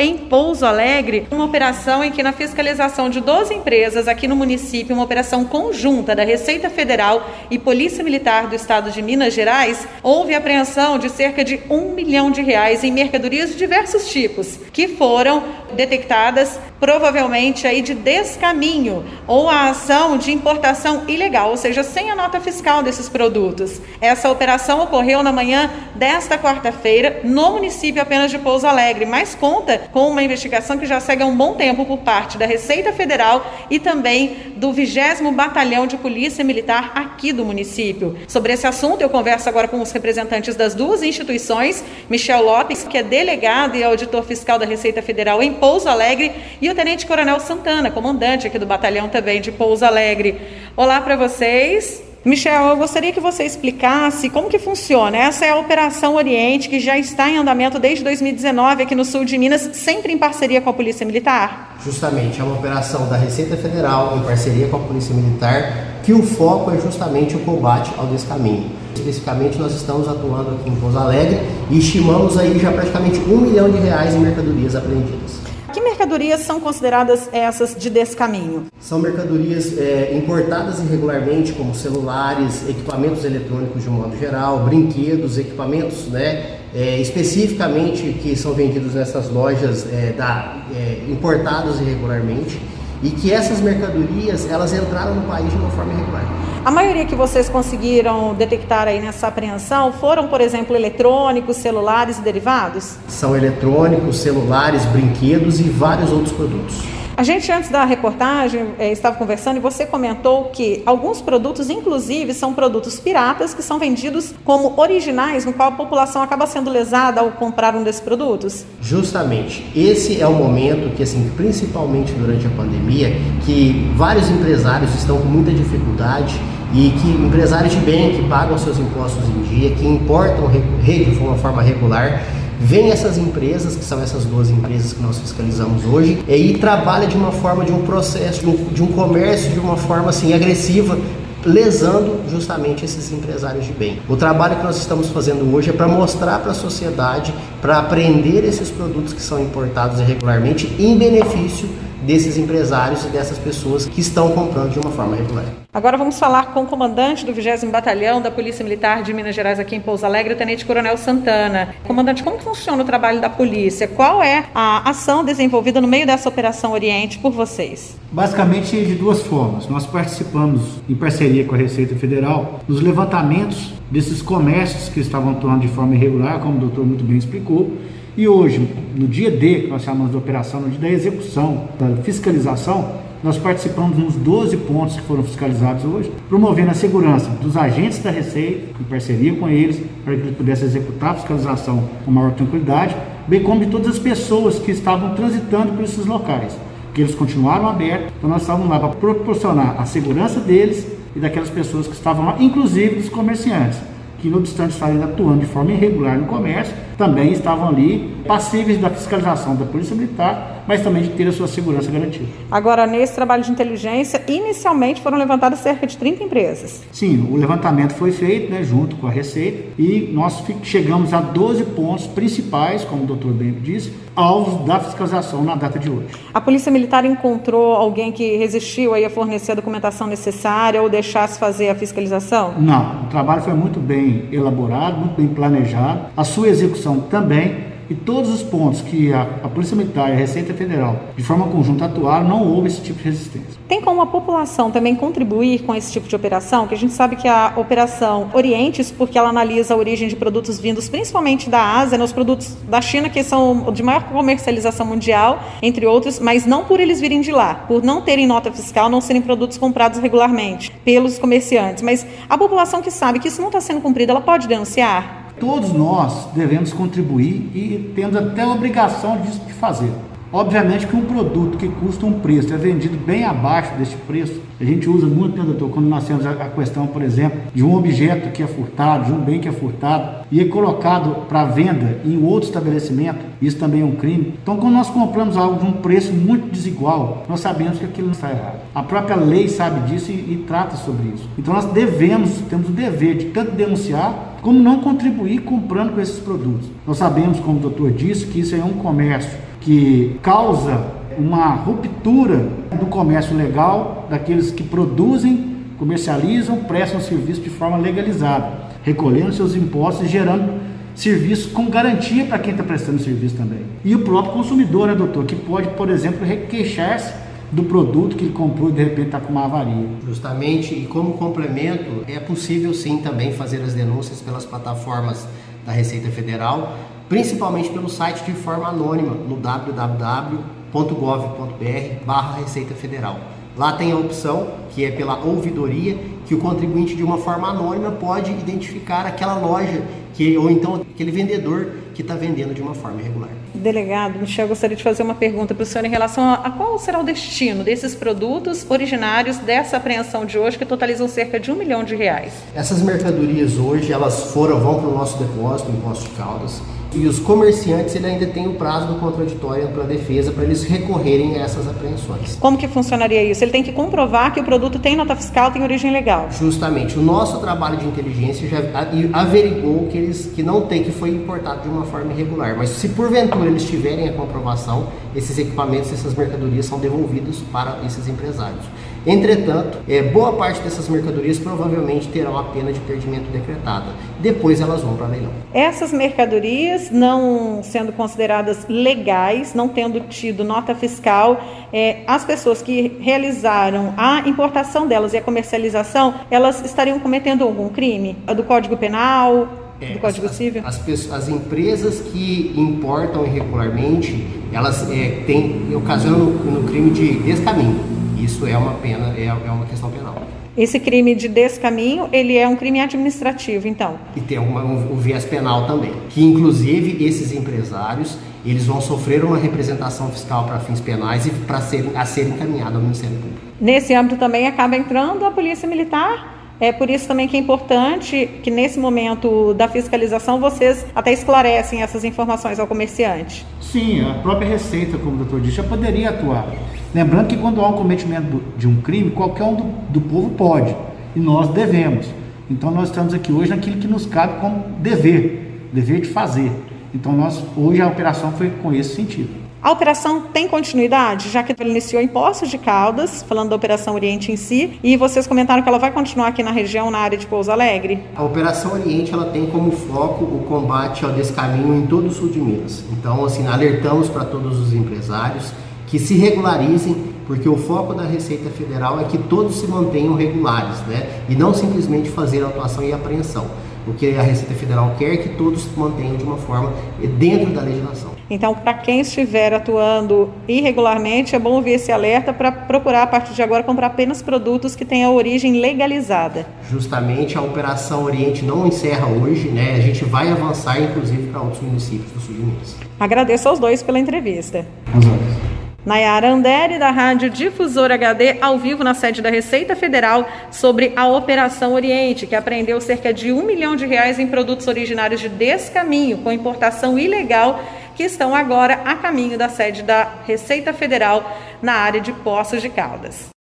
em Pouso Alegre, uma operação em que na fiscalização de 12 empresas aqui no município, uma operação conjunta da Receita Federal e Polícia Militar do Estado de Minas Gerais, houve apreensão de cerca de um milhão de reais em mercadorias de diversos tipos, que foram detectadas provavelmente aí de descaminho ou a ação de importação ilegal, ou seja, sem a nota fiscal desses produtos. Essa operação ocorreu na manhã desta quarta-feira no município apenas de Pouso Alegre, mas conta com uma investigação que já segue há um bom tempo por parte da Receita Federal e também do 20 Batalhão de Polícia Militar aqui do município. Sobre esse assunto, eu converso agora com os representantes das duas instituições, Michel Lopes, que é delegado e auditor fiscal da Receita Federal em Pouso Alegre, e o Tenente Coronel Santana, comandante aqui do batalhão também de Pouso Alegre. Olá para vocês. Michel, eu gostaria que você explicasse como que funciona. Essa é a Operação Oriente, que já está em andamento desde 2019 aqui no sul de Minas, sempre em parceria com a Polícia Militar? Justamente, é uma operação da Receita Federal em parceria com a Polícia Militar, que o foco é justamente o combate ao descaminho. Especificamente, nós estamos atuando aqui em Pouso Alegre e estimamos aí já praticamente um milhão de reais em mercadorias apreendidas. Mercadorias são consideradas essas de descaminho? São mercadorias é, importadas irregularmente, como celulares, equipamentos eletrônicos de um modo geral, brinquedos, equipamentos né, é, especificamente que são vendidos nessas lojas é, da, é, importados irregularmente e que essas mercadorias elas entraram no país de uma forma irregular. A maioria que vocês conseguiram detectar aí nessa apreensão foram, por exemplo, eletrônicos, celulares e derivados? São eletrônicos, celulares, brinquedos e vários outros produtos. A gente, antes da reportagem, eh, estava conversando e você comentou que alguns produtos, inclusive, são produtos piratas que são vendidos como originais, no qual a população acaba sendo lesada ao comprar um desses produtos? Justamente. Esse é o momento que, assim, principalmente durante a pandemia, que vários empresários estão com muita dificuldade e que empresários de bem que pagam seus impostos em dia, que importam de uma forma regular, vem essas empresas, que são essas duas empresas que nós fiscalizamos hoje, e trabalha de uma forma de um processo, de um, comércio de uma forma assim agressiva lesando justamente esses empresários de bem. O trabalho que nós estamos fazendo hoje é para mostrar para a sociedade, para aprender esses produtos que são importados irregularmente em benefício desses empresários e dessas pessoas que estão comprando de uma forma regular. Agora vamos falar com o comandante do 20 Batalhão da Polícia Militar de Minas Gerais aqui em Pouso Alegre, o Tenente Coronel Santana. Comandante, como funciona o trabalho da polícia? Qual é a ação desenvolvida no meio dessa Operação Oriente por vocês? Basicamente de duas formas. Nós participamos em parceria com a Receita Federal nos levantamentos desses comércios que estavam atuando de forma irregular, como o doutor muito bem explicou, e hoje, no dia D, que nós chamamos de operação, no dia da execução, da fiscalização, nós participamos nos 12 pontos que foram fiscalizados hoje, promovendo a segurança dos agentes da Receita, em parceria com eles, para que eles pudessem executar a fiscalização com maior tranquilidade, bem como de todas as pessoas que estavam transitando por esses locais, que eles continuaram abertos, então nós estávamos lá para proporcionar a segurança deles e daquelas pessoas que estavam lá, inclusive dos comerciantes, que não obstante estarem atuando de forma irregular no comércio, também estavam ali passíveis da fiscalização da Polícia Militar, mas também de ter a sua segurança garantida. Agora, nesse trabalho de inteligência, inicialmente foram levantadas cerca de 30 empresas. Sim, o levantamento foi feito né, junto com a Receita e nós chegamos a 12 pontos principais, como o doutor bem disse, alvos da fiscalização na data de hoje. A Polícia Militar encontrou alguém que resistiu a fornecer a documentação necessária ou deixasse fazer a fiscalização? Não, o trabalho foi muito bem elaborado, muito bem planejado. A sua execução também e todos os pontos que a, a, Polícia Militar e a Receita Federal, de forma conjunta, atuaram, não houve esse tipo de resistência. Tem como a população também contribuir com esse tipo de operação? Que a gente sabe que a Operação Orientes, porque ela analisa a origem de produtos vindos principalmente da Ásia, nos né, produtos da China, que são de maior comercialização mundial, entre outros, mas não por eles virem de lá, por não terem nota fiscal, não serem produtos comprados regularmente pelos comerciantes. Mas a população que sabe que isso não está sendo cumprido, ela pode denunciar? Todos nós devemos contribuir e temos até a obrigação disso de fazer. Obviamente que um produto que custa um preço é vendido bem abaixo desse preço. A gente usa muito, né, doutor, quando nós temos a questão, por exemplo, de um objeto que é furtado, de um bem que é furtado e é colocado para venda em outro estabelecimento, isso também é um crime. Então, quando nós compramos algo de um preço muito desigual, nós sabemos que aquilo não está errado. A própria lei sabe disso e, e trata sobre isso. Então, nós devemos, temos o dever de tanto denunciar como não contribuir comprando com esses produtos. Nós sabemos, como o doutor disse, que isso é um comércio que causa uma ruptura do comércio legal daqueles que produzem, comercializam, prestam serviço de forma legalizada, recolhendo seus impostos e gerando serviço com garantia para quem está prestando serviço também. E o próprio consumidor, né, doutor, que pode, por exemplo, requeixar-se do produto que ele comprou e de repente está com uma avaria. Justamente, e como complemento, é possível sim também fazer as denúncias pelas plataformas da Receita Federal, principalmente pelo site de forma anônima no www.gov.br Receita Federal. Lá tem a opção que é pela ouvidoria, que o contribuinte de uma forma anônima pode identificar aquela loja que, ou então aquele vendedor que está vendendo de uma forma irregular. Delegado, Michel, gostaria de fazer uma pergunta para o senhor em relação a, a, qual será o destino desses produtos originários dessa apreensão de hoje, que totalizam cerca de um milhão de reais. Essas mercadorias hoje, elas foram, vão para o nosso depósito, em Posto de Caldas, e os comerciantes ele ainda tem o prazo do contraditório para a defesa para eles recorrerem a essas apreensões. Como que funcionaria isso? Ele tem que comprovar que o produto tem nota fiscal, tem origem legal. Justamente. O nosso trabalho de inteligência já averigou que eles que não tem que foi importado de uma forma irregular. Mas se porventura eles tiverem a comprovação, esses equipamentos, essas mercadorias são devolvidos para esses empresários. Entretanto, é, boa parte dessas mercadorias provavelmente terão a pena de perdimento decretada. Depois elas vão para leilão. Essas mercadorias, não sendo consideradas legais, não tendo tido nota fiscal, é, as pessoas que realizaram a importação delas e a comercialização, elas estariam cometendo algum crime? Do Código Penal, é, do Código as, Civil? As, as, as, empresas que importam irregularmente, elas é, têm, ocasionam no, no crime de descaminho. Isso é uma pena, é, é uma questão penal. Esse crime de descaminho, ele é um crime administrativo, então? E tem uma, um, um viés penal também, que inclusive esses empresários, eles vão sofrer uma representação fiscal para fins penais e para ser, a ser encaminhado ao Ministério Público. Nesse âmbito também acaba entrando a Polícia Militar é por isso também que é importante que nesse momento da fiscalização vocês até esclarecem essas informações ao comerciante. Sim, a própria Receita, como o doutor disse, já poderia atuar. Lembrando que quando há um cometimento de um crime, qualquer um do, do povo pode e nós devemos. Então nós estamos aqui hoje naquilo que nos cabe como dever, dever de fazer. Então nós hoje a operação foi com esse sentido. A operação tem continuidade, já que ela iniciou em Poços de Caldas, falando da Operação Oriente em si, e vocês comentaram que ela vai continuar aqui na região, na área de Pouso Alegre? A Operação Oriente ela tem como foco o combate ao descaminho em todo o sul de Minas. Então, assim, alertamos para todos os empresários que se regularizem, porque o foco da Receita Federal é que todos se mantenham regulares, né? E não simplesmente fazer atuação e apreensão. O que a Receita Federal quer que todos se mantenham de uma forma dentro da legislação. Então, para quem estiver atuando irregularmente, é bom ouvir esse alerta para procurar, a partir de agora, comprar apenas produtos que tenham origem legalizada. Justamente, a Operação Oriente não encerra hoje, né? A gente vai avançar, inclusive, para outros municípios do sul de Minas. Agradeço aos dois pela entrevista. As horas. Nayara Andere, da Rádio Difusor HD, ao vivo na sede da Receita Federal, sobre a Operação Oriente, que apreendeu cerca de um milhão de reais em produtos originários de descaminho, com importação ilegal, que estão agora a caminho da sede da Receita Federal na área de Poços de Caldas.